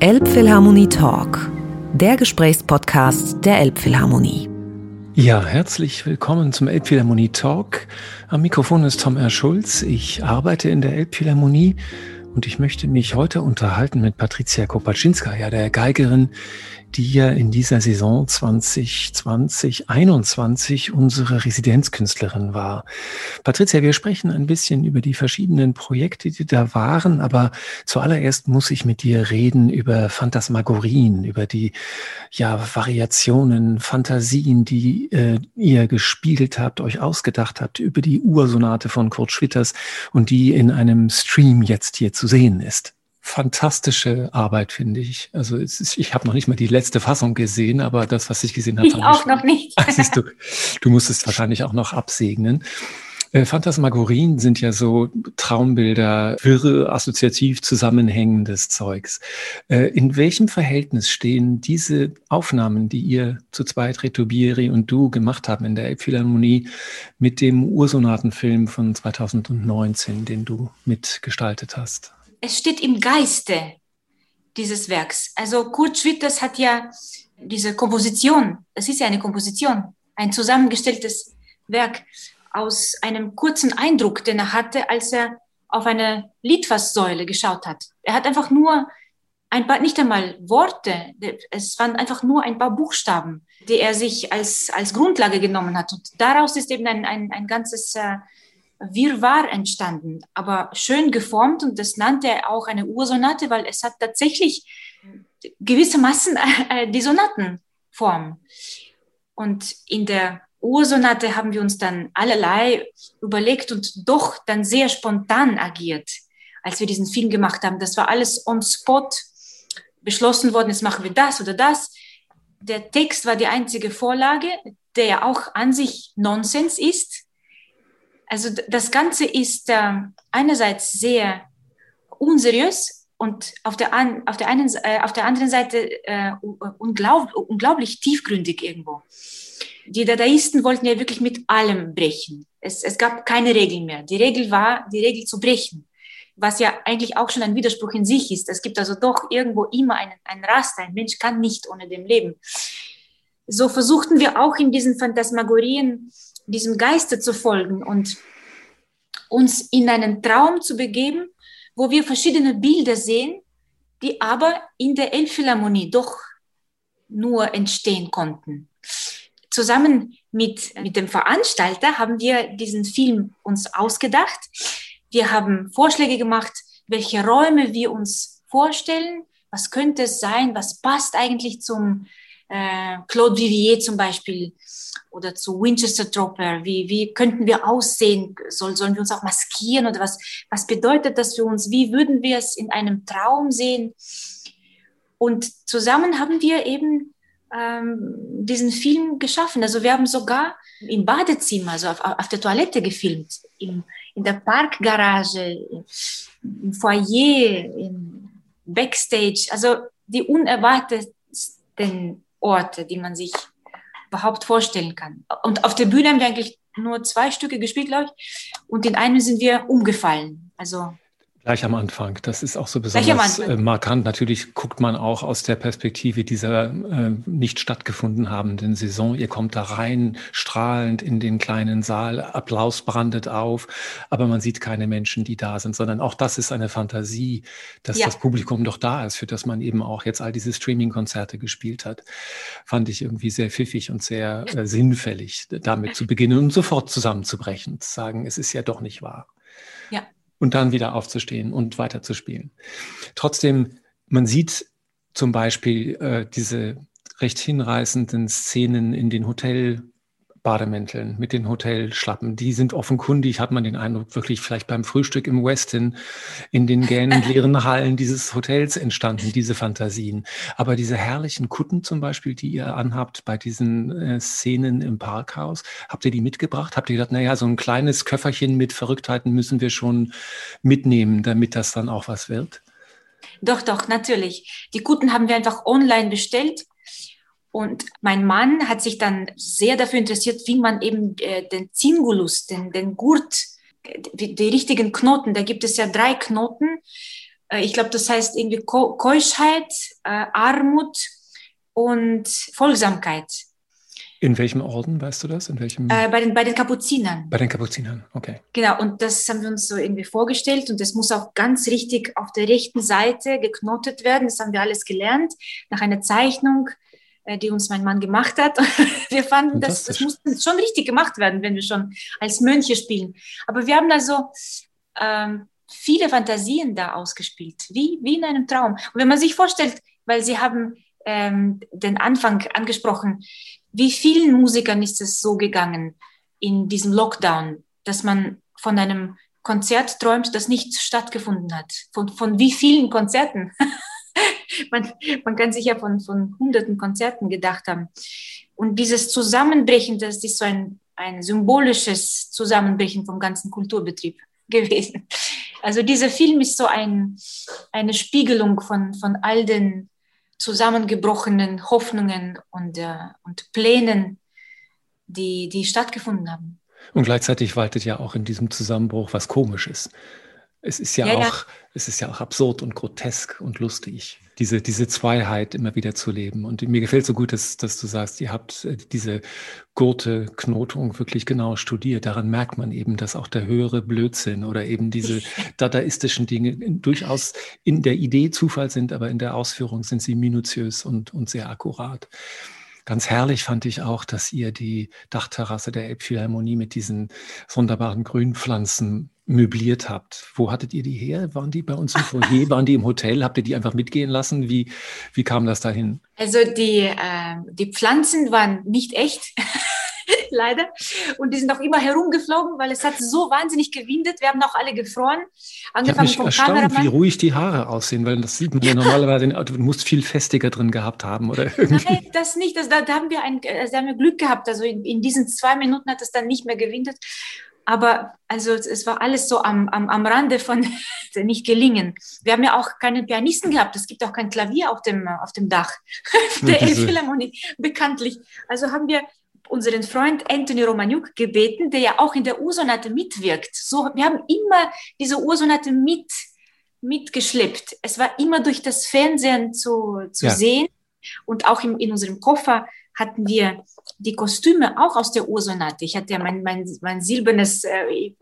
Elbphilharmonie Talk, der Gesprächspodcast der Elbphilharmonie. Ja, herzlich willkommen zum Elbphilharmonie Talk. Am Mikrofon ist Tom R. Schulz. Ich arbeite in der Elbphilharmonie und ich möchte mich heute unterhalten mit Patricia Kopaczynska, der Geigerin, die ja in dieser Saison 2020, 21 unsere Residenzkünstlerin war. Patricia, wir sprechen ein bisschen über die verschiedenen Projekte, die da waren, aber zuallererst muss ich mit dir reden über Phantasmagorien, über die ja, Variationen, Fantasien, die äh, ihr gespielt habt, euch ausgedacht habt, über die Ursonate von Kurt Schwitters und die in einem Stream jetzt hier zu sehen ist fantastische Arbeit, finde ich. Also ist, ich habe noch nicht mal die letzte Fassung gesehen, aber das, was ich gesehen habe, ich auch ich, noch nicht. Siehst du, du musst es wahrscheinlich auch noch absegnen. Äh, Phantasmagorien sind ja so Traumbilder, wirre, assoziativ zusammenhängendes Zeugs. Äh, in welchem Verhältnis stehen diese Aufnahmen, die ihr zu zweit, Retubieri und du gemacht haben in der Elbphilharmonie, mit dem Ursonatenfilm von 2019, den du mitgestaltet hast? Es steht im Geiste dieses Werks. Also Kurt Schwitters hat ja diese Komposition, es ist ja eine Komposition, ein zusammengestelltes Werk aus einem kurzen Eindruck, den er hatte, als er auf eine Litfaßsäule geschaut hat. Er hat einfach nur ein paar, nicht einmal Worte, es waren einfach nur ein paar Buchstaben, die er sich als, als Grundlage genommen hat. Und daraus ist eben ein, ein, ein ganzes äh, Wirrwarr entstanden, aber schön geformt und das nannte er auch eine Ursonate, weil es hat tatsächlich gewissermaßen äh, die Sonatenform. Und in der Ursonate haben wir uns dann allerlei überlegt und doch dann sehr spontan agiert, als wir diesen Film gemacht haben. Das war alles on spot beschlossen worden, jetzt machen wir das oder das. Der Text war die einzige Vorlage, der ja auch an sich Nonsens ist also das Ganze ist äh, einerseits sehr unseriös und auf der, an, auf der, einen, äh, auf der anderen Seite äh, unglaub, unglaublich tiefgründig irgendwo. Die Dadaisten wollten ja wirklich mit allem brechen. Es, es gab keine Regeln mehr. Die Regel war, die Regel zu brechen, was ja eigentlich auch schon ein Widerspruch in sich ist. Es gibt also doch irgendwo immer einen, einen Raster. Ein Mensch kann nicht ohne dem leben. So versuchten wir auch in diesen Phantasmagorien diesem Geiste zu folgen und uns in einen Traum zu begeben, wo wir verschiedene Bilder sehen, die aber in der Elbphilharmonie doch nur entstehen konnten. Zusammen mit, mit dem Veranstalter haben wir diesen Film uns ausgedacht. Wir haben Vorschläge gemacht, welche Räume wir uns vorstellen, was könnte es sein, was passt eigentlich zum äh, Claude Vivier zum Beispiel oder zu Winchester Dropper? Wie, wie könnten wir aussehen? Soll, sollen wir uns auch maskieren oder was, was bedeutet das für uns? Wie würden wir es in einem Traum sehen? Und zusammen haben wir eben ähm, diesen Film geschaffen. Also wir haben sogar im Badezimmer, also auf, auf der Toilette gefilmt, im, in der Parkgarage, im Foyer, im Backstage. Also die unerwartetsten Orte, die man sich überhaupt vorstellen kann. Und auf der Bühne haben wir eigentlich nur zwei Stücke gespielt, glaube ich. Und in einem sind wir umgefallen. Also Gleich am Anfang. Das ist auch so besonders äh, markant. Natürlich guckt man auch aus der Perspektive dieser äh, nicht stattgefunden habenden Saison. Ihr kommt da rein, strahlend in den kleinen Saal, Applaus brandet auf, aber man sieht keine Menschen, die da sind, sondern auch das ist eine Fantasie, dass ja. das Publikum doch da ist, für das man eben auch jetzt all diese Streaming-Konzerte gespielt hat. Fand ich irgendwie sehr pfiffig und sehr äh, sinnfällig, damit zu beginnen und sofort zusammenzubrechen, zu sagen, es ist ja doch nicht wahr. Ja und dann wieder aufzustehen und weiterzuspielen. Trotzdem, man sieht zum Beispiel äh, diese recht hinreißenden Szenen in den Hotel Bademänteln, mit den Hotelschlappen. Die sind offenkundig, hat man den Eindruck, wirklich vielleicht beim Frühstück im Westin in den gähnend leeren Hallen dieses Hotels entstanden, diese Fantasien. Aber diese herrlichen Kutten zum Beispiel, die ihr anhabt bei diesen äh, Szenen im Parkhaus, habt ihr die mitgebracht? Habt ihr gedacht, naja, so ein kleines Köfferchen mit Verrücktheiten müssen wir schon mitnehmen, damit das dann auch was wird? Doch, doch, natürlich. Die Kutten haben wir einfach online bestellt und mein Mann hat sich dann sehr dafür interessiert, wie man eben äh, den Zingulus, den, den Gurt, die, die, richtigen Knoten, da gibt es ja drei Knoten, Äh, ich glaube, das heißt irgendwie Keuschheit, äh, Armut und Folgsamkeit. In welchem Orden, weißt du das? In welchem? Äh, bei, den, bei den Kapuzinern. Bei den Kapuzinern, okay. Genau, und das haben wir uns so irgendwie vorgestellt und das muss auch ganz richtig auf der rechten Seite geknotet werden. Das haben wir alles gelernt nach einer Zeichnung, die uns mein Mann gemacht hat. wir fanden, das, das muss schon richtig gemacht werden, wenn wir schon als Mönche spielen. Aber wir haben also ähm, viele Fantasien da ausgespielt, wie, wie in einem Traum. Und wenn man sich vorstellt, weil Sie haben ähm, den Anfang angesprochen, wie vielen Musikern ist es so gegangen in diesem Lockdown, dass man von einem Konzert träumt, das nicht stattgefunden hat? Von, von wie vielen Konzerten? man, man kann sich ja von, von hunderten Konzerten gedacht haben. Und dieses Zusammenbrechen, das ist so ein, ein symbolisches Zusammenbrechen vom ganzen Kulturbetrieb gewesen. Also dieser Film ist so ein, eine Spiegelung von, von all den zusammengebrochenen Hoffnungen und, äh, und Plänen, die, die stattgefunden haben. Und gleichzeitig waltet ja auch in diesem Zusammenbruch was Komisches. Es ist ja, ja, auch, ja. es ist ja auch absurd und grotesk und lustig, diese, diese Zweiheit immer wieder zu leben. Und mir gefällt so gut, dass, dass du sagst, ihr habt äh, diese Gurte-Knotung wirklich genau studiert. Daran merkt man eben, dass auch der höhere Blödsinn oder eben diese dadaistischen Dinge durchaus in der Idee Zufall sind, aber in der Ausführung sind sie minutiös und, und sehr akkurat. Ganz herrlich fand ich auch, dass ihr die Dachterrasse der Elbphilharmonie mit diesen sonderbaren Grünpflanzen möbliert habt. Wo hattet ihr die her? Waren die bei uns im Foyer? Waren die im Hotel? Habt ihr die einfach mitgehen lassen? Wie, wie kam das dahin? Also die, äh, die Pflanzen waren nicht echt. leider. Und die sind auch immer herumgeflogen, weil es hat so wahnsinnig gewindet. Wir haben auch alle gefroren. Angefangen ich habe mich erstaunt, Kameramann. wie ruhig die Haare aussehen, weil das sieht man ja normalerweise, du musst viel festiger drin gehabt haben oder irgendwie. Nein, das nicht. Das, da, da haben wir ein, äh, da haben wir Glück gehabt. Also in, in diesen zwei Minuten hat es dann nicht mehr gewindet. Aber also es war alles so am, am, am Rande von nicht gelingen. Wir haben ja auch keinen Pianisten gehabt. Es gibt auch kein Klavier auf dem, auf dem Dach der Elbphilharmonie, bekanntlich. Also haben wir unseren Freund Anthony Romaniuk gebeten, der ja auch in der Ursonate mitwirkt. So, wir haben immer diese Ursonate mit, mitgeschleppt. Es war immer durch das Fernsehen zu, zu ja. sehen. Und auch im, in unserem Koffer hatten wir die Kostüme auch aus der Ursonate. Ich hatte ja mein, mein, mein silbernes, äh,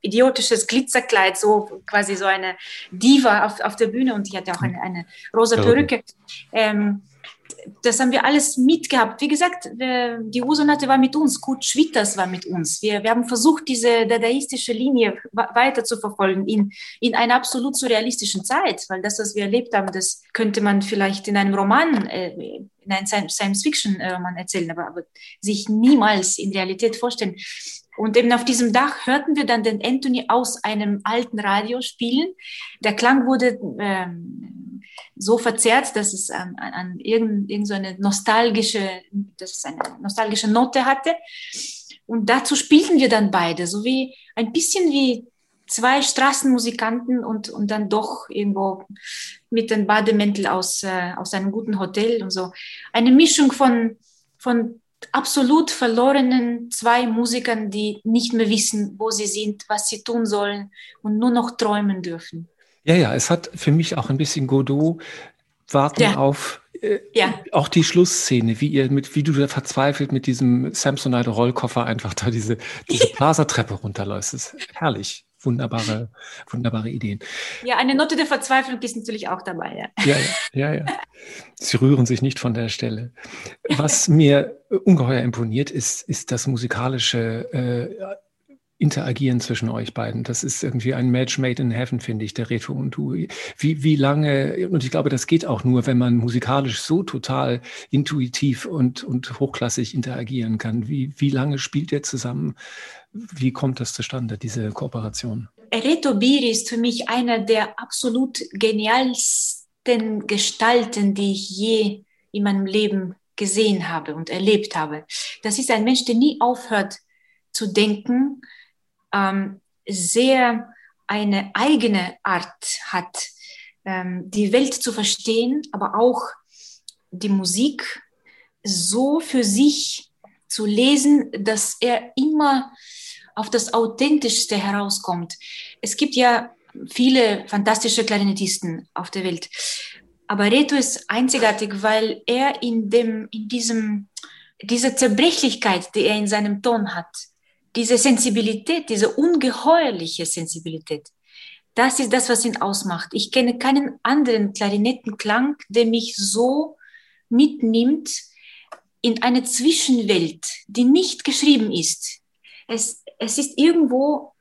idiotisches Glitzerkleid, so quasi so eine Diva auf, auf der Bühne und ich hatte auch eine, eine rosa Perücke. Ähm, das haben wir alles mitgehabt. Wie gesagt, die Ursonate war mit uns, Kurt Schwitters war mit uns. Wir, wir haben versucht, diese dadaistische Linie weiter zu verfolgen in, in einer absolut surrealistischen Zeit, weil das, was wir erlebt haben, das könnte man vielleicht in einem Roman, äh, in einem Science-Fiction-Roman erzählen, aber, aber sich niemals in Realität vorstellen. Und eben auf diesem Dach hörten wir dann den Anthony aus einem alten Radio spielen. Der Klang wurde ähm, so verzerrt, dass es an, an irgendeine irgend so nostalgische, dass es eine nostalgische Note hatte. Und dazu spielten wir dann beide, so wie ein bisschen wie zwei Straßenmusikanten und, und dann doch irgendwo mit den Bademäntel aus, äh, aus einem guten Hotel und so. Eine Mischung von, von absolut verlorenen zwei Musikern, die nicht mehr wissen, wo sie sind, was sie tun sollen und nur noch träumen dürfen. Ja, ja, es hat für mich auch ein bisschen Godot warten ja. auf äh, ja. auch die Schlussszene, wie ihr mit, wie du da verzweifelt mit diesem Samsonite Rollkoffer einfach da diese, diese Plaza-Treppe runterläufst. Das ist herrlich. Wunderbare, wunderbare Ideen. Ja, eine Note der Verzweiflung ist natürlich auch dabei. Ja. ja, ja, ja, ja. Sie rühren sich nicht von der Stelle. Was mir ungeheuer imponiert, ist, ist das musikalische äh, Interagieren zwischen euch beiden. Das ist irgendwie ein Match made in heaven, finde ich, der Reto und du. Wie, wie lange, und ich glaube, das geht auch nur, wenn man musikalisch so total intuitiv und, und hochklassig interagieren kann. Wie, wie lange spielt ihr zusammen? Wie kommt das zustande, diese Kooperation? Reto Biri ist für mich einer der absolut genialsten Gestalten, die ich je in meinem Leben gesehen habe und erlebt habe. Das ist ein Mensch, der nie aufhört zu denken, ähm, sehr eine eigene Art hat, ähm, die Welt zu verstehen, aber auch die Musik so für sich zu lesen, dass er immer auf das Authentischste herauskommt. Es gibt ja viele fantastische Klarinettisten auf der Welt. Aber Reto ist einzigartig, weil er in dem, in diesem, diese Zerbrechlichkeit, die er in seinem Ton hat, diese Sensibilität, diese ungeheuerliche Sensibilität, das ist das, was ihn ausmacht. Ich kenne keinen anderen Klarinettenklang, der mich so mitnimmt in eine Zwischenwelt, die nicht geschrieben ist. Es, es ist irgendwo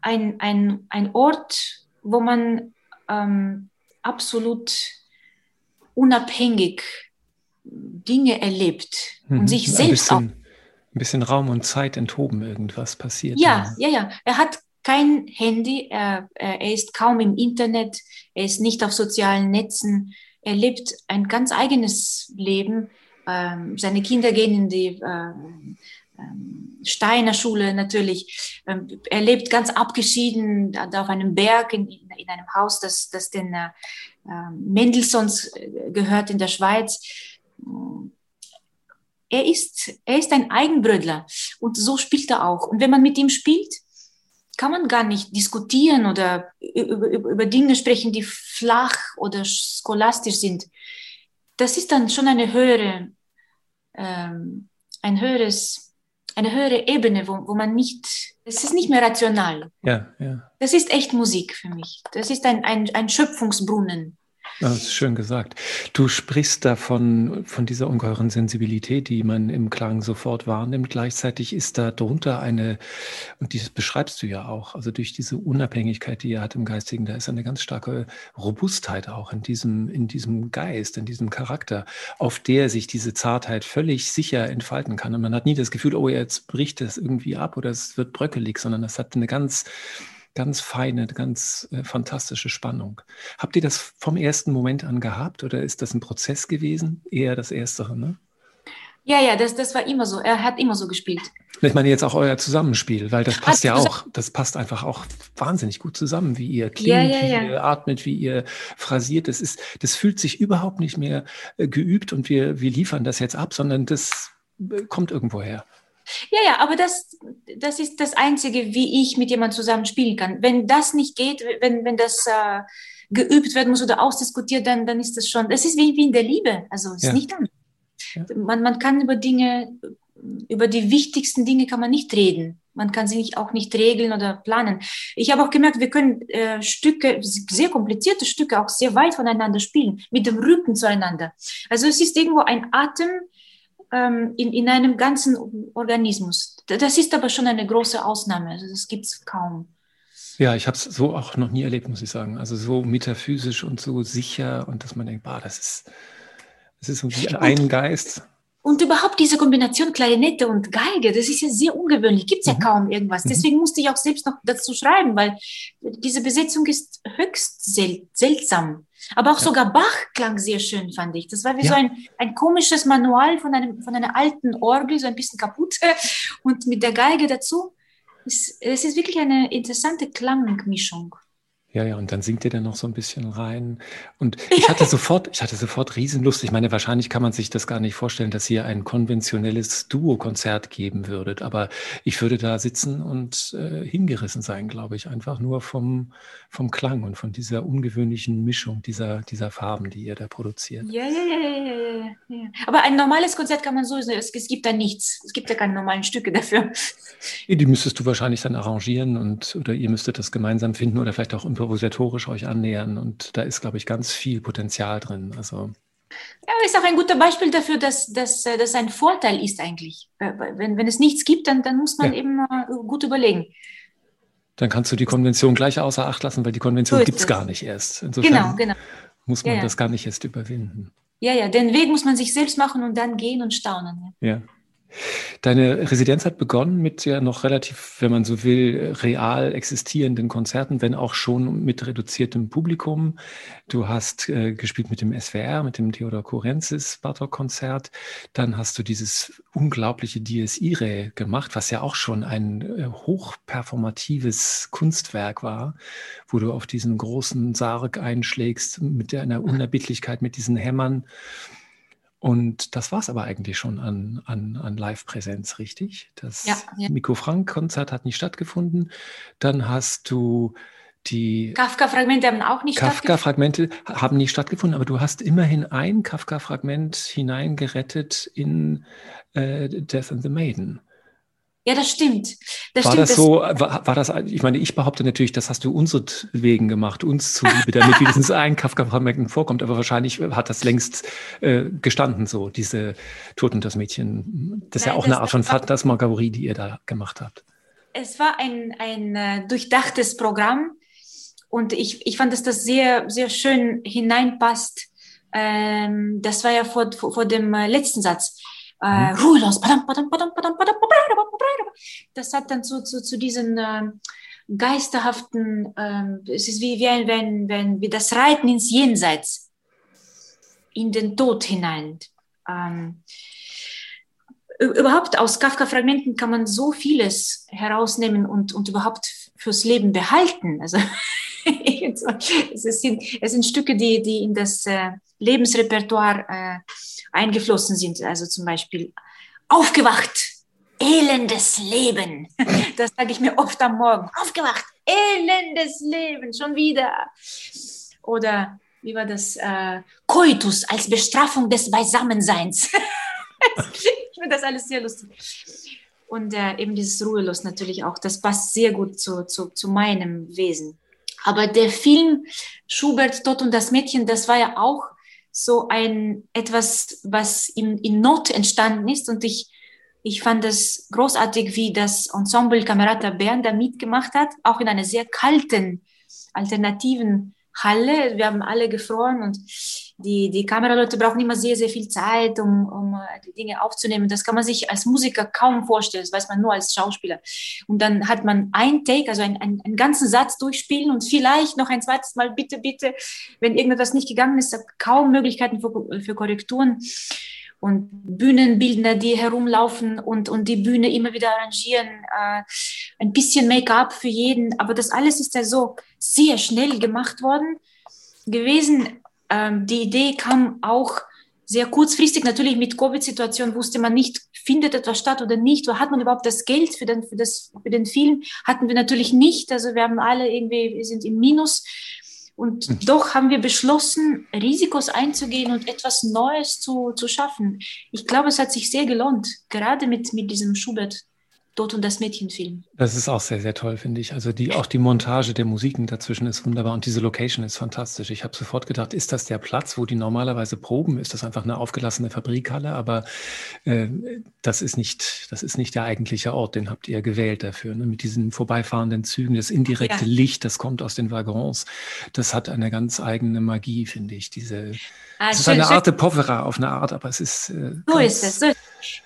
ein, ein, ein Ort, wo man ähm, absolut unabhängig Dinge erlebt und mhm. sich selbst auch. Ein bisschen Raum und Zeit enthoben, irgendwas passiert. Ja, ja, ja. Er hat kein Handy, er, er ist kaum im Internet, er ist nicht auf sozialen Netzen, er lebt ein ganz eigenes Leben. Ähm, seine Kinder gehen in die äh, Steiner Schule natürlich. Ähm, er lebt ganz abgeschieden auf einem Berg in, in einem Haus, das, das den äh, Mendelssohns äh, gehört in der Schweiz. Er ist, er ist ein Eigenbrödler und so spielt er auch. Und wenn man mit ihm spielt, kann man gar nicht diskutieren oder über, über Dinge sprechen, die flach oder scholastisch sind. Das ist dann schon eine höhere, ähm, ein höheres eine höhere Ebene, wo, wo man nicht, es ist nicht mehr rational. Ja, ja. Das ist echt Musik für mich. Das ist ein, ein, ein Schöpfungsbrunnen. Das ist schön gesagt. Du sprichst davon, von dieser ungeheuren Sensibilität, die man im Klang sofort wahrnimmt. Gleichzeitig ist da drunter eine, und das beschreibst du ja auch, also durch diese Unabhängigkeit, die er hat im Geistigen, da ist eine ganz starke Robustheit auch in diesem, in diesem Geist, in diesem Charakter, auf der sich diese Zartheit völlig sicher entfalten kann. Und man hat nie das Gefühl, oh, jetzt bricht es irgendwie ab oder es wird bröckelig, sondern es hat eine ganz, ganz feine, ganz äh, fantastische Spannung. Habt ihr das vom ersten Moment an gehabt oder ist das ein Prozess gewesen? Eher das Erstere, ne? Ja, ja, das, das war immer so. Er hat immer so gespielt. Ich meine jetzt auch euer Zusammenspiel, weil das passt ja auch, das passt einfach auch wahnsinnig gut zusammen, wie ihr klingt, ja, ja, ja. wie ihr atmet, wie ihr phrasiert. Das ist, das fühlt sich überhaupt nicht mehr äh, geübt und wir, wir liefern das jetzt ab, sondern das äh, kommt irgendwo her. Ja, ja, aber das, das ist das Einzige, wie ich mit jemandem zusammen spielen kann. Wenn das nicht geht, wenn, wenn das äh, geübt werden muss oder ausdiskutiert, dann, dann ist das schon, das ist wie, wie in der Liebe. Also es ist ja. nicht anders. Ja. Man, man kann über Dinge, über die wichtigsten Dinge kann man nicht reden. Man kann sie nicht, auch nicht regeln oder planen. Ich habe auch gemerkt, wir können äh, Stücke, sehr komplizierte Stücke, auch sehr weit voneinander spielen, mit dem Rücken zueinander. Also es ist irgendwo ein Atem, ähm, in, in einem ganzen Organismus. Das ist aber schon eine große Ausnahme. Also das gibt es kaum. Ja, ich habe es so auch noch nie erlebt, muss ich sagen. Also so metaphysisch und so sicher und dass man denkt, bah, das ist, das ist irgendwie ein Geist. Und überhaupt diese Kombination Klarinette und Geige, das ist ja sehr ungewöhnlich. Gibt es ja mhm. kaum irgendwas. Mhm. Deswegen musste ich auch selbst noch dazu schreiben, weil diese Besetzung ist höchst sel seltsam. Aber auch ja. sogar Bach klang sehr schön, fand ich. Das war wie ja. so ein, ein komisches Manual von, einem, von einer alten Orgel, so ein bisschen kaputt und mit der Geige dazu. Es, es ist wirklich eine interessante Klangmischung. Ja, ja, und dann singt ihr dann noch so ein bisschen rein. Und ich hatte sofort, ich hatte sofort Riesenlust. Ich meine, wahrscheinlich kann man sich das gar nicht vorstellen, dass ihr ein konventionelles Duo-Konzert geben würdet. Aber ich würde da sitzen und äh, hingerissen sein, glaube ich, einfach nur vom, vom Klang und von dieser ungewöhnlichen Mischung dieser, dieser Farben, die ihr da produziert. Ja, ja, ja, ja, ja. Aber ein normales Konzert kann man so, es, es gibt da nichts. Es gibt ja keine normalen Stücke dafür. Die müsstest du wahrscheinlich dann arrangieren und oder ihr müsstet das gemeinsam finden oder vielleicht auch improvisatorisch euch annähern. Und da ist, glaube ich, ganz viel Potenzial drin. Also ja, ist auch ein guter Beispiel dafür, dass das dass ein Vorteil ist eigentlich. Wenn, wenn es nichts gibt, dann, dann muss man ja. eben gut überlegen. Dann kannst du die Konvention gleich außer Acht lassen, weil die Konvention so gibt es gar nicht erst. Insofern genau, genau. muss man ja. das gar nicht erst überwinden. Ja, ja, den Weg muss man sich selbst machen und dann gehen und staunen. Ja. Deine Residenz hat begonnen mit ja noch relativ, wenn man so will, real existierenden Konzerten, wenn auch schon mit reduziertem Publikum. Du hast äh, gespielt mit dem SWR, mit dem Theodor Kurenzis Bartok-Konzert. Dann hast du dieses unglaubliche Dies Irae gemacht, was ja auch schon ein äh, hochperformatives Kunstwerk war, wo du auf diesen großen Sarg einschlägst mit einer Unerbittlichkeit, mit diesen Hämmern. Und das war es aber eigentlich schon an, an, an Live-Präsenz, richtig? Das ja, ja. Miko Frank-Konzert hat nicht stattgefunden. Dann hast du Die Kafka-Fragmente haben auch nicht Kafka-Fragmente haben nicht stattgefunden, aber du hast immerhin ein Kafka-Fragment hineingerettet in äh, Death and the Maiden. Ja, das stimmt. Das war stimmt, das so, war, war, das, ich meine, ich behaupte natürlich, das hast du wegen gemacht, uns zuliebe, damit wenigstens ein Kafka-Fragment vorkommt, aber wahrscheinlich hat das längst äh, gestanden so, diese Tod und das Mädchen. Das ist Nein, ja auch eine Art von Phantasmagorie, die ihr da gemacht habt. Es war ein, ein äh, durchdachtes Programm und ich, ich fand, dass das sehr, sehr schön hineinpasst. Ähm, das war ja vor, vor, vor dem äh, letzten Satz äh, ruhelos. Das hat dann zu, zu, zu diesen äh, geisterhaften, äh, es ist wie, wie, wenn, wenn, wie das Reiten ins Jenseits, in den Tod hinein. Ähm, überhaupt aus Kafka-Fragmenten kann man so vieles herausnehmen und, und überhaupt fürs Leben behalten. Also es, sind, es sind Stücke, die, die in das äh, Lebensrepertoire äh, eingeflossen sind. Also zum Beispiel aufgewacht, elendes Leben. Das sage ich mir oft am Morgen. Aufgewacht, elendes Leben, schon wieder. Oder wie war das? Äh, Koitus als Bestrafung des Beisammenseins. ich finde das alles sehr lustig. Und äh, eben dieses Ruhelos natürlich auch, das passt sehr gut zu, zu, zu meinem Wesen. Aber der Film Schubert, Tod und das Mädchen, das war ja auch so ein etwas, was in, in Not entstanden ist. Und ich, ich fand es großartig, wie das Ensemble Camerata Bern da mitgemacht hat, auch in einer sehr kalten, alternativen Halle. Wir haben alle gefroren und die, die Kameraleute brauchen immer sehr, sehr viel Zeit, um, um äh, die Dinge aufzunehmen. Das kann man sich als Musiker kaum vorstellen, das weiß man nur als Schauspieler. Und dann hat man ein Take, also einen, einen, einen ganzen Satz durchspielen und vielleicht noch ein zweites Mal, bitte, bitte, wenn irgendetwas nicht gegangen ist, kaum Möglichkeiten für, für Korrekturen. Und Bühnenbildner, die herumlaufen und, und die Bühne immer wieder arrangieren, äh, ein bisschen Make-up für jeden, aber das alles ist ja so sehr schnell gemacht worden gewesen ähm, die Idee kam auch sehr kurzfristig. Natürlich mit Covid-Situation wusste man nicht, findet etwas statt oder nicht. Oder hat man überhaupt das Geld für den, für, das, für den Film? Hatten wir natürlich nicht. Also wir haben alle irgendwie, wir sind im Minus. Und mhm. doch haben wir beschlossen, Risikos einzugehen und etwas Neues zu, zu schaffen. Ich glaube, es hat sich sehr gelohnt, gerade mit, mit diesem Schubert Tod und das Mädchenfilm. Das ist auch sehr, sehr toll, finde ich. Also die, auch die Montage der Musiken dazwischen ist wunderbar und diese Location ist fantastisch. Ich habe sofort gedacht, ist das der Platz, wo die normalerweise proben? Ist das einfach eine aufgelassene Fabrikhalle? Aber äh, das, ist nicht, das ist nicht der eigentliche Ort, den habt ihr gewählt dafür. Ne? Mit diesen vorbeifahrenden Zügen, das indirekte ja. Licht, das kommt aus den Waggons, das hat eine ganz eigene Magie, finde ich. Diese, ah, es ist schön, eine schön. Art Povera auf eine Art, aber es ist. Äh, so ist es. So ist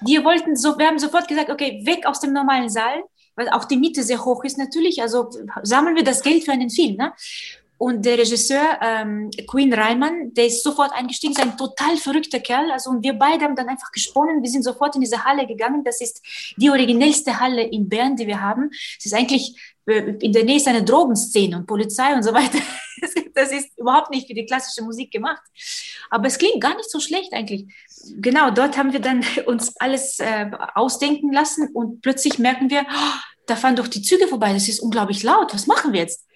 wir wollten so, wir haben sofort gesagt, okay, weg aus dem normalen Saal, weil auch die Miete sehr hoch ist natürlich. Also sammeln wir das Geld für einen Film. Ne? Und der Regisseur ähm, Queen Reimann, der ist sofort eingestiegen, ist ein total verrückter Kerl. Also und wir beide haben dann einfach gesponnen. Wir sind sofort in diese Halle gegangen. Das ist die originellste Halle in Bern, die wir haben. Es ist eigentlich äh, in der Nähe ist eine Drogenszene und Polizei und so weiter. Das ist überhaupt nicht für die klassische Musik gemacht. Aber es klingt gar nicht so schlecht eigentlich genau, dort haben wir dann uns alles äh, ausdenken lassen und plötzlich merken wir, oh, da fahren doch die Züge vorbei, das ist unglaublich laut, was machen wir jetzt?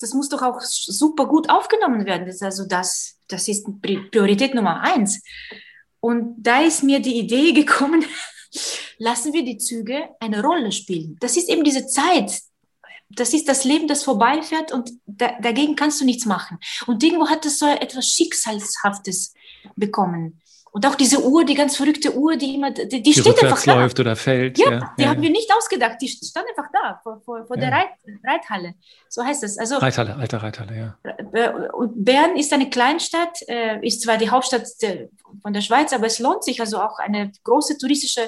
Das muss doch auch super gut aufgenommen werden. Das ist also das, das ist Priorität Nummer eins. Und da ist mir die Idee gekommen, lassen wir die Züge eine Rolle spielen. Das ist eben diese Zeit, das ist das Leben, das vorbeifährt und da, dagegen kannst du nichts machen. Und irgendwo hat es so etwas Schicksalshaftes bekommen. Und auch diese Uhr, die ganz verrückte Uhr, die immer, die, die, die steht einfach da. läuft oder fällt. Ja, ja die ja, haben wir nicht ausgedacht. Die stand einfach da, vor, vor, vor der Reit, Reithalle. So heißt es. Also, Reithalle, alte Reithalle, ja. Und Bern ist eine Kleinstadt, äh, ist zwar die Hauptstadt von der Schweiz, aber es lohnt sich also auch eine große touristische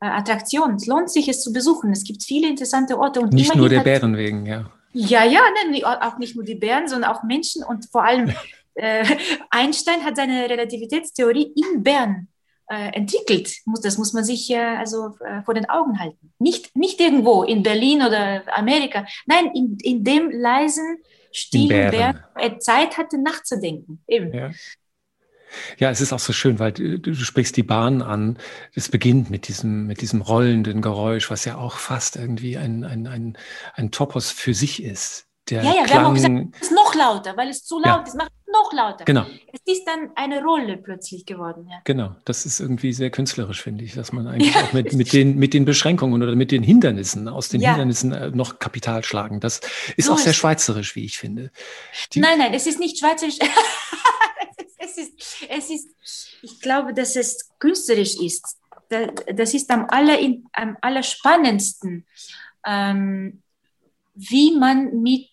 äh, Attraktion. Es lohnt sich, es zu besuchen. Es gibt viele interessante Orte. Und nicht nur der Bären wegen, ja. Ja, ja, ne, auch nicht nur die Bären, sondern auch Menschen und vor allem äh, Einstein hat seine Relativitätstheorie in Bern äh, entwickelt. Das muss man sich äh, also äh, vor den Augen halten. Nicht, nicht irgendwo in Berlin oder Amerika. Nein, in, in dem leisen, stillen Bern, er Zeit hatte nachzudenken. Eben. Ja. Ja, es ist auch so schön, weil du, du, sprichst die Bahn an. Es beginnt mit diesem, mit diesem rollenden Geräusch, was ja auch fast irgendwie ein, ein, ein, ein Topos für sich ist der ja, ja, wir Klang, haben auch gesagt, es ist noch lauter, weil es zu laut Ja. ist, macht es noch lauter. Genau. Es ist dann eine Rolle plötzlich geworden. Ja. Genau, das ist irgendwie sehr künstlerisch, finde ich, dass man eigentlich auch mit, mit, den, mit den Beschränkungen oder mit den Hindernissen, aus den Ja. Hindernissen äh, noch Kapital schlagen. Das ist So auch sehr ist- schweizerisch, wie ich finde. Die- Nein, nein, es ist nicht schweizerisch. es, ist, es ist, ich glaube, dass es künstlerisch ist. Da- Das ist am, aller, am allerspannendsten, ähm, wie man mit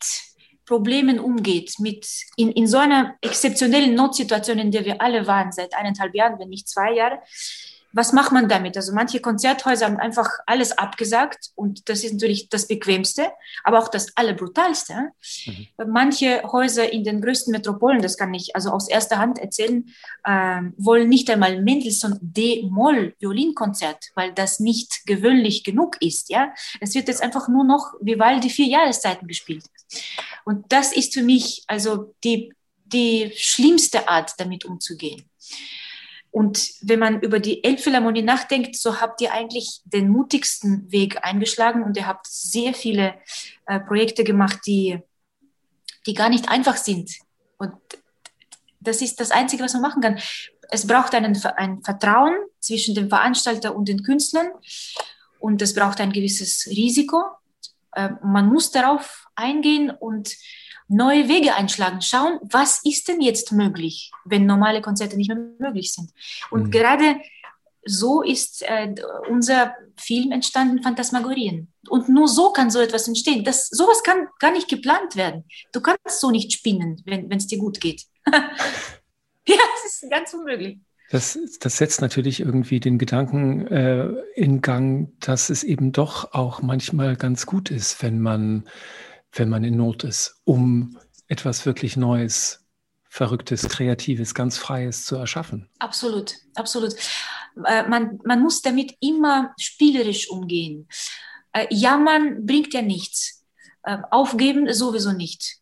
Problemen umgeht, mit in, in so einer exzeptionellen Notsituation, in der wir alle waren, seit eineinhalb Jahren, wenn nicht zwei Jahre. Was macht man damit? Also manche Konzerthäuser haben einfach alles abgesagt und das ist natürlich das Bequemste, aber auch das Allerbrutalste. Manche Häuser in den größten Metropolen, das kann ich also aus erster Hand erzählen, ähm, wollen nicht einmal Mendelssohn D-Moll-Violinkonzert, weil das nicht gewöhnlich genug ist. Ja? Es wird jetzt einfach nur noch Vivaldi vier Jahreszeiten gespielt. Und das ist für mich also die, die schlimmste Art, damit umzugehen. Und wenn man über die Elbphilharmonie nachdenkt, so habt ihr eigentlich den mutigsten Weg eingeschlagen und ihr habt sehr viele äh, Projekte gemacht, die, die gar nicht einfach sind. Und das ist das Einzige, was man machen kann. Es braucht einen, ein Vertrauen zwischen dem Veranstalter und den Künstlern und es braucht ein gewisses Risiko. Äh, man muss darauf eingehen und neue Wege einschlagen, schauen, was ist denn jetzt möglich, wenn normale Konzerte nicht mehr möglich sind. Und Mhm. gerade so ist äh, unser Film entstanden, Phantasmagorien. Und nur so kann so etwas entstehen. Das, sowas kann gar nicht geplant werden. Du kannst so nicht spinnen, wenn es dir gut geht. ja, es ist ganz unmöglich. Das, das setzt natürlich irgendwie den Gedanken äh, in Gang, dass es eben doch auch manchmal ganz gut ist, wenn man, wenn man in Not ist, um etwas wirklich Neues, Verrücktes, Kreatives, ganz Freies zu erschaffen. Absolut, absolut. Äh, man, man muss damit immer spielerisch umgehen. Äh, jammern bringt ja nichts. Äh, aufgeben sowieso nicht.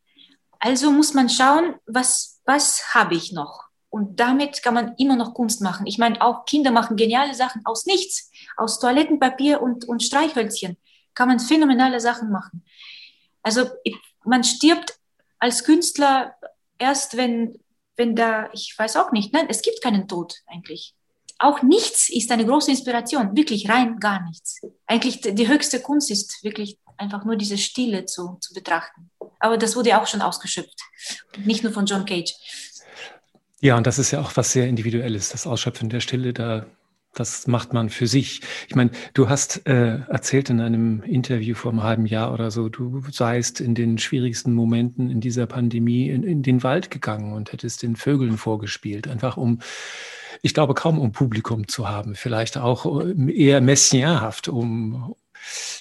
Also muss man schauen, was, was habe ich noch? Und damit kann man immer noch Kunst machen. Ich meine, auch Kinder machen geniale Sachen aus nichts. Aus Toilettenpapier und, und Streichhölzchen kann man phänomenale Sachen machen. Also man stirbt als Künstler erst, wenn, wenn da, ich weiß auch nicht, nein, es gibt keinen Tod eigentlich. Auch nichts ist eine große Inspiration, wirklich rein gar nichts. Eigentlich die die höchste Kunst ist wirklich einfach nur diese Stille zu, zu betrachten. Aber das wurde ja auch schon ausgeschöpft. Nicht nur von John Cage. Ja, und das ist ja auch was sehr Individuelles, das Ausschöpfen der Stille, da, das macht man für sich. Ich meine, du hast äh, erzählt in einem Interview vor einem halben Jahr oder so, du seist in den schwierigsten Momenten in dieser Pandemie in, in den Wald gegangen und hättest den Vögeln vorgespielt, einfach um, ich glaube, kaum um Publikum zu haben, vielleicht auch äh, eher messiaenhaft, um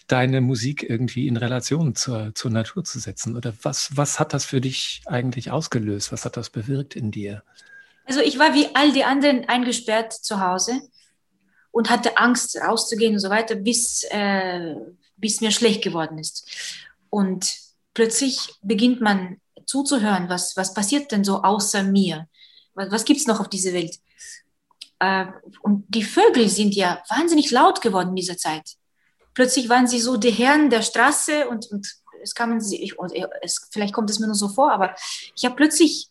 deine Musik irgendwie in Relation zur, zur Natur zu setzen. Oder was, was hat das für dich eigentlich ausgelöst? Was hat das bewirkt in dir? Also ich war wie all die anderen eingesperrt zu Hause und hatte Angst rauszugehen und so weiter, bis, äh, bis mir schlecht geworden ist. Und plötzlich beginnt man zuzuhören, was, was passiert denn so außer mir? Was, was gibt es noch auf dieser Welt? Äh, und die Vögel sind ja wahnsinnig laut geworden in dieser Zeit. Plötzlich waren sie so die Herren der Straße und, und es kamen sie, ich, es, vielleicht kommt es mir nur so vor, aber ich habe plötzlich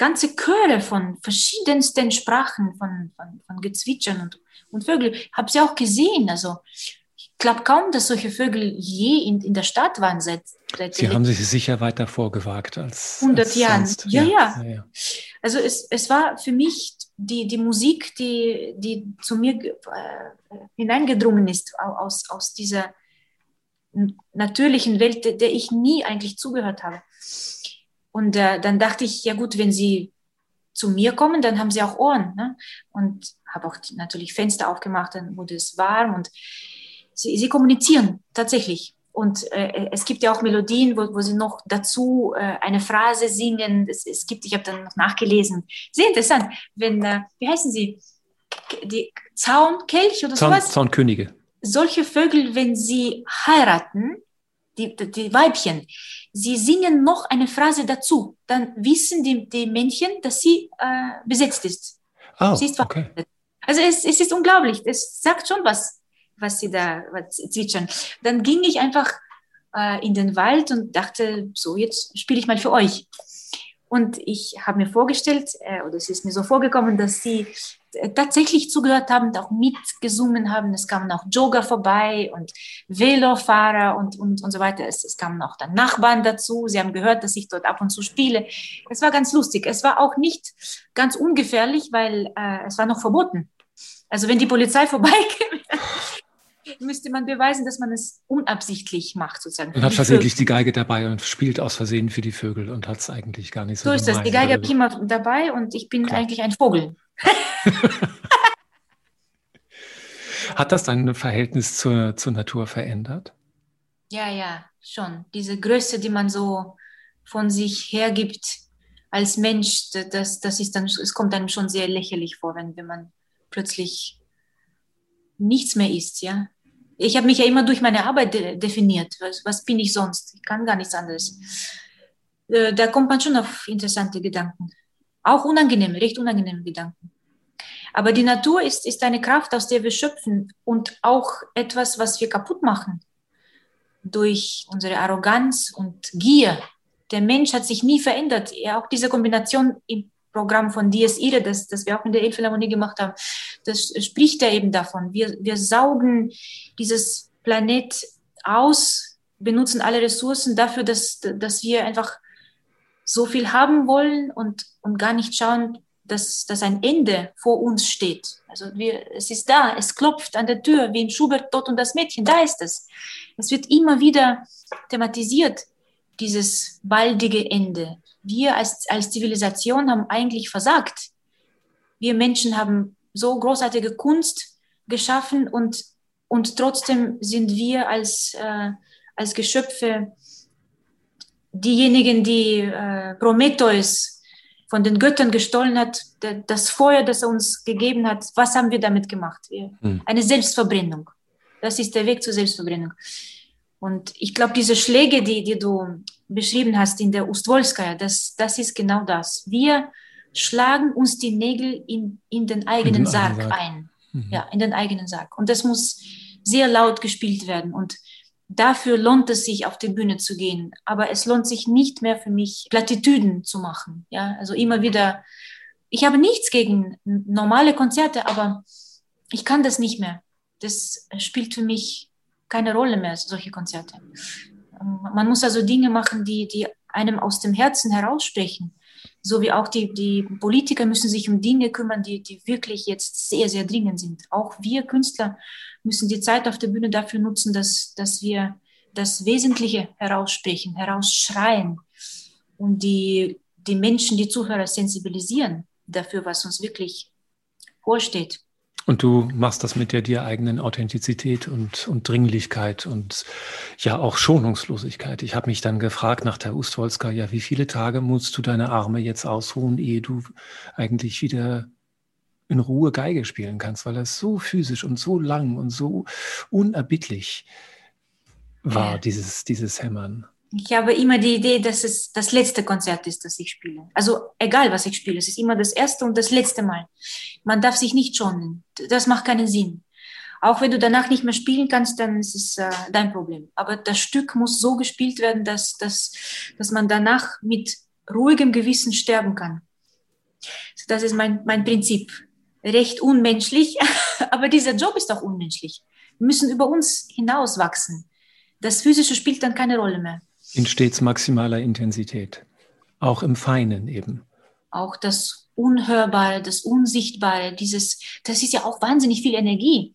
ganze Chöre von verschiedensten Sprachen, von, von, von Gezwitschern und, und Vögeln. Habe sie auch gesehen. Also ich glaube kaum, dass solche Vögel je in, in der Stadt waren seit, seit Sie haben sich sicher weiter vorgewagt als 100 als Jahren. Ja, ja. ja, ja. Also es, es war für mich die, die Musik, die, die zu mir äh, hineingedrungen ist aus, aus dieser natürlichen Welt, der ich nie eigentlich zugehört habe. Und äh, dann dachte ich, ja gut, wenn sie zu mir kommen, dann haben sie auch Ohren. Ne? Und habe auch die, natürlich Fenster aufgemacht, dann wurde es warm und sie, sie kommunizieren tatsächlich. Und äh, es gibt ja auch Melodien, wo, wo sie noch dazu äh, eine Phrase singen. Es, es gibt, ich habe dann noch nachgelesen. Sehr interessant. Wenn, äh, wie heißen sie? Die Zaunkelch oder Zaun, sowas? Zaunkönige. Solche Vögel, wenn sie heiraten, die, die, Weibchen, sie singen noch eine Phrase dazu. Dann wissen die, die Männchen, dass sie äh, besetzt ist. Oh, Sie ist okay. Also es, es ist unglaublich. Es sagt schon was, was sie da was zwitschern. Dann ging ich einfach äh, in den Wald und dachte, so, jetzt spiele ich mal für euch. Und ich habe mir vorgestellt, äh, oder es ist mir so vorgekommen, dass sie äh, tatsächlich zugehört haben und auch mitgesungen haben. Es kamen auch Jogger vorbei und Velofahrer und, und, und so weiter. Es, es kamen auch dann Nachbarn dazu. Sie haben gehört, dass ich dort ab und zu spiele. Es war ganz lustig. Es war auch nicht ganz ungefährlich, weil äh, es war noch verboten. Also wenn die Polizei vorbeikäme, müsste man beweisen, dass man es unabsichtlich macht, sozusagen. Und hat versehentlich die Geige dabei und spielt aus Versehen für die Vögel und hat es eigentlich gar nicht so. So ist das. Die Geige habe ich immer dabei und ich bin Klar. eigentlich ein Vogel. Hat das dein Verhältnis zur, zur Natur verändert? Ja, ja, schon. Diese Größe, die man so von sich hergibt als Mensch, das, das ist dann, es kommt einem schon sehr lächerlich vor, wenn, wenn man plötzlich nichts mehr ist, ja. Ich habe mich ja immer durch meine Arbeit de definiert. Was, was, bin ich sonst? Ich kann gar nichts anderes. Äh, da kommt man schon auf interessante Gedanken. Auch unangenehme, recht unangenehme Gedanken. Aber die Natur ist, ist eine Kraft, aus der wir schöpfen und auch etwas, was wir kaputt machen durch unsere Arroganz und Gier. Der Mensch hat sich nie verändert. Ja, auch diese Kombination Programm von Dies Ire, das, das wir auch in der Elbphilharmonie gemacht haben, das spricht ja eben davon. Wir, wir saugen dieses Planet aus, benutzen alle Ressourcen dafür, dass, dass wir einfach so viel haben wollen und, und gar nicht schauen, dass, dass ein Ende vor uns steht. Also wir, es ist da, es klopft an der Tür, wie in Schubert, Tod und das Mädchen, da ist es. Es wird immer wieder thematisiert, dieses baldige Ende. Wir als, als Zivilisation haben eigentlich versagt. Wir Menschen haben so großartige Kunst geschaffen und, und trotzdem sind wir als, äh, als Geschöpfe diejenigen, die äh, Prometheus von den Göttern gestohlen hat, das Feuer, das er uns gegeben hat, was haben wir damit gemacht? Hm. Eine Selbstverbrennung. Das ist der Weg zur Selbstverbrennung. Und ich glaube, diese Schläge, die, die du beschrieben hast in der Ustwolskaya, das, das ist genau das. Wir schlagen uns die Nägel in, in den eigenen in den Sarg, Sarg, ein. Mhm. Ja, in den eigenen Sarg. Und das muss sehr laut gespielt werden. Und dafür lohnt es sich, auf die Bühne zu gehen. Aber es lohnt sich nicht mehr für mich, Plattitüden zu machen. Ja, also immer wieder. Ich habe nichts gegen normale Konzerte, aber ich kann das nicht mehr. Das spielt für mich keine Rolle mehr, solche Konzerte. Man muss also Dinge machen, die, die einem aus dem Herzen heraussprechen. So wie auch die, die Politiker müssen sich um Dinge kümmern, die, die wirklich jetzt sehr, sehr dringend sind. Auch wir Künstler müssen die Zeit auf der Bühne dafür nutzen, dass, dass wir das Wesentliche heraussprechen, herausschreien und die, die Menschen, die Zuhörer sensibilisieren dafür, was uns wirklich vorsteht. Und du machst das mit der dir eigenen Authentizität und, und Dringlichkeit und ja auch Schonungslosigkeit. Ich habe mich dann gefragt nach der Ustwolska, ja, wie viele Tage musst du deine Arme jetzt ausruhen, ehe du eigentlich wieder in Ruhe Geige spielen kannst, weil das so physisch und so lang und so unerbittlich war, dieses, dieses Hämmern. Ich habe immer die Idee, dass es das letzte Konzert ist, das ich spiele. Also egal, was ich spiele, es ist immer das erste und das letzte Mal. Man darf sich nicht schonen. Das macht keinen Sinn. Auch wenn du danach nicht mehr spielen kannst, dann ist es äh, dein Problem. Aber das Stück muss so gespielt werden, dass, dass, dass man danach mit ruhigem Gewissen sterben kann. Das ist mein, mein Prinzip. Recht unmenschlich, aber dieser Job ist auch unmenschlich. Wir müssen über uns hinauswachsen. Das Physische spielt dann keine Rolle mehr in stets maximaler Intensität, auch im Feinen eben. Auch das Unhörbare, das Unsichtbare, dieses, das ist ja auch wahnsinnig viel Energie.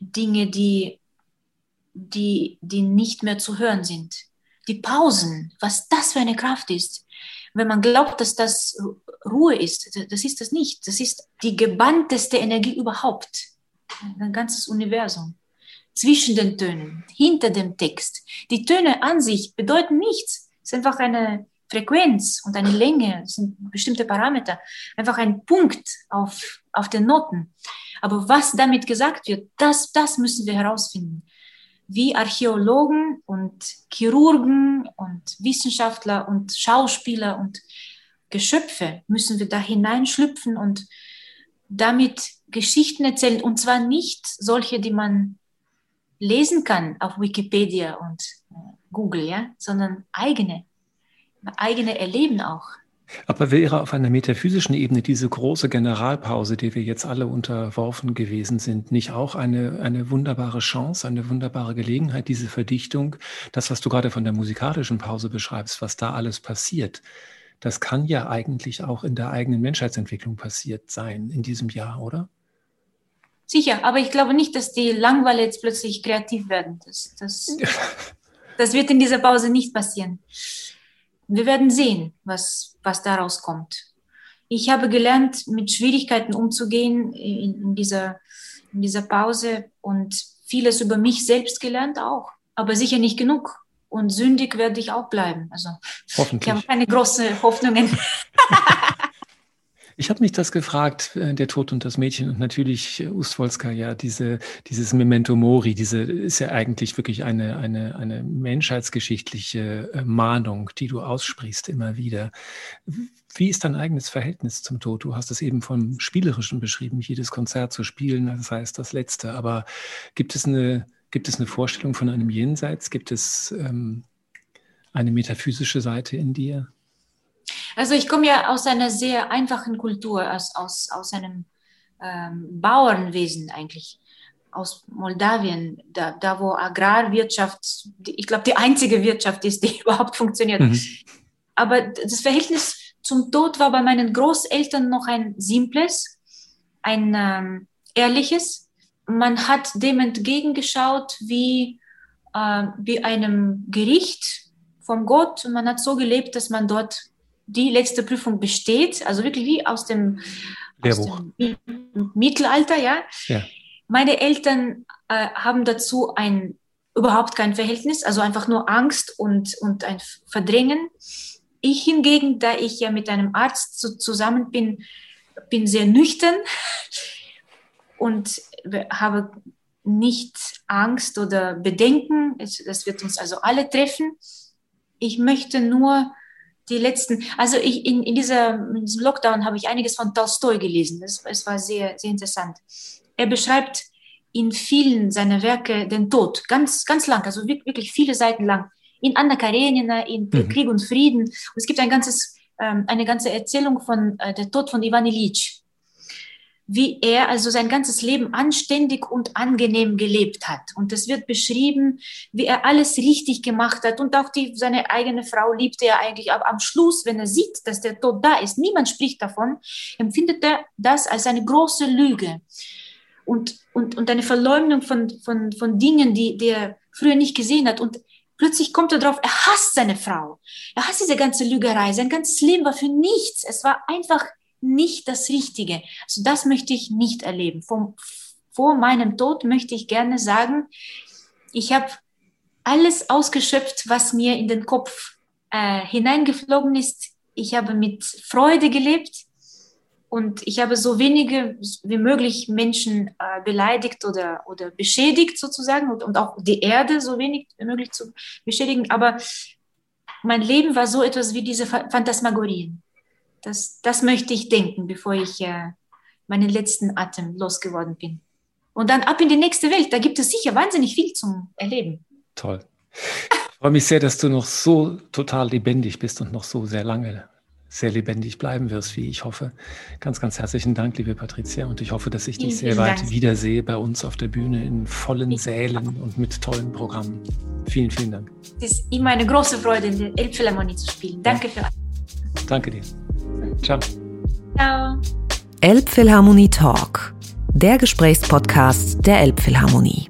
Dinge, die, die, die nicht mehr zu hören sind. Die Pausen, was das für eine Kraft ist. Wenn man glaubt, dass das Ruhe ist, das ist das nicht. Das ist die gebannteste Energie überhaupt. Ein ganzes Universum zwischen den Tönen, hinter dem Text. Die Töne an sich bedeuten nichts. Es ist einfach eine Frequenz und eine Länge, das sind bestimmte Parameter, einfach ein Punkt auf, auf den Noten. Aber was damit gesagt wird, das, das müssen wir herausfinden. Wie Archäologen und Chirurgen und Wissenschaftler und Schauspieler und Geschöpfe müssen wir da hineinschlüpfen und damit Geschichten erzählen. Und zwar nicht solche, die man lesen kann auf Wikipedia und äh, Google, ja, sondern eigene, eigene Erleben auch. Aber wäre auf einer metaphysischen Ebene diese große Generalpause, die wir jetzt alle unterworfen gewesen sind, nicht auch eine, eine wunderbare Chance, eine wunderbare Gelegenheit, diese Verdichtung, das, was du gerade von der musikalischen Pause beschreibst, was da alles passiert, das kann ja eigentlich auch in der eigenen Menschheitsentwicklung passiert sein in diesem Jahr, oder? Sicher, aber ich glaube nicht, dass die Langweile jetzt plötzlich kreativ werden. Das, das, das wird in dieser Pause nicht passieren. Wir werden sehen, was, was daraus kommt. Ich habe gelernt, mit Schwierigkeiten umzugehen in, in, dieser, in dieser Pause und vieles über mich selbst gelernt auch, aber sicher nicht genug. Und sündig werde ich auch bleiben. Also Hoffentlich. ich habe keine großen Hoffnungen. Ich habe mich das gefragt, äh, der Tod und das Mädchen und natürlich äh, Ustwolska, ja, diese, dieses Memento Mori, diese ist ja eigentlich wirklich eine, eine, eine menschheitsgeschichtliche äh, Mahnung, die du aussprichst immer wieder. Wie ist dein eigenes Verhältnis zum Tod? Du hast es eben vom Spielerischen beschrieben, jedes Konzert zu spielen, das heißt das letzte. Aber gibt es eine, gibt es eine Vorstellung von einem Jenseits? Gibt es ähm, eine metaphysische Seite in dir? Also ich komme ja aus einer sehr einfachen Kultur, aus, aus, aus einem ähm, Bauernwesen eigentlich, aus Moldawien, da, da wo Agrarwirtschaft, ich glaube, die einzige Wirtschaft ist, die überhaupt funktioniert. Mhm. Aber das Verhältnis zum Tod war bei meinen Großeltern noch ein simples, ein ähm, ehrliches. Man hat dem entgegengeschaut wie, äh, wie einem Gericht vom Gott und man hat so gelebt, dass man dort die letzte Prüfung besteht, also wirklich wie aus dem, aus dem Mittelalter, ja. ja. Meine Eltern äh, haben dazu ein überhaupt kein Verhältnis, also einfach nur Angst und, und ein Verdrängen. Ich hingegen, da ich ja mit einem Arzt zu, zusammen bin, bin sehr nüchtern und habe nicht Angst oder Bedenken. Das wird uns also alle treffen. Ich möchte nur die letzten, also ich, in, in, dieser, in diesem Lockdown habe ich einiges von Tolstoi gelesen. Das, das war sehr, sehr interessant. Er beschreibt in vielen seiner Werke den Tod, ganz, ganz lang, also wirklich viele Seiten lang. In Anna Karenina, in mhm. Krieg und Frieden. Und es gibt ein ganzes, ähm, eine ganze Erzählung von äh, der Tod von Ivan Ilyich wie er also sein ganzes Leben anständig und angenehm gelebt hat. Und es wird beschrieben, wie er alles richtig gemacht hat. Und auch die, seine eigene Frau liebte er eigentlich. Aber am Schluss, wenn er sieht, dass der Tod da ist, niemand spricht davon, empfindet er das als eine große Lüge. Und, und, und eine Verleumdung von, von, von Dingen, die, die er früher nicht gesehen hat. Und plötzlich kommt er drauf, er hasst seine Frau. Er hasst diese ganze Lügerei. Sein ganzes Leben war für nichts. Es war einfach nicht das Richtige. Also das möchte ich nicht erleben. Vor, vor meinem Tod möchte ich gerne sagen, ich habe alles ausgeschöpft, was mir in den Kopf äh, hineingeflogen ist. Ich habe mit Freude gelebt und ich habe so wenige wie möglich Menschen äh, beleidigt oder, oder beschädigt sozusagen und, und auch die Erde so wenig wie möglich zu beschädigen. Aber mein Leben war so etwas wie diese Phantasmagorien. Das, das möchte ich denken, bevor ich äh, meinen letzten Atem losgeworden bin. Und dann ab in die nächste Welt. Da gibt es sicher wahnsinnig viel zum Erleben. Toll. Ich freue mich sehr, dass du noch so total lebendig bist und noch so sehr lange sehr lebendig bleiben wirst, wie ich hoffe. Ganz, ganz herzlichen Dank, liebe Patricia. Und ich hoffe, dass ich dich sehr bald Dank. wiedersehe bei uns auf der Bühne in vollen Sälen und mit tollen Programmen. Vielen, vielen Dank. Es ist immer eine große Freude, in der Elbphilharmonie zu spielen. Danke ja. für alles. Danke dir. Ciao. Ciao. Elbphilharmonie Talk, der Gesprächspodcast der Elbphilharmonie.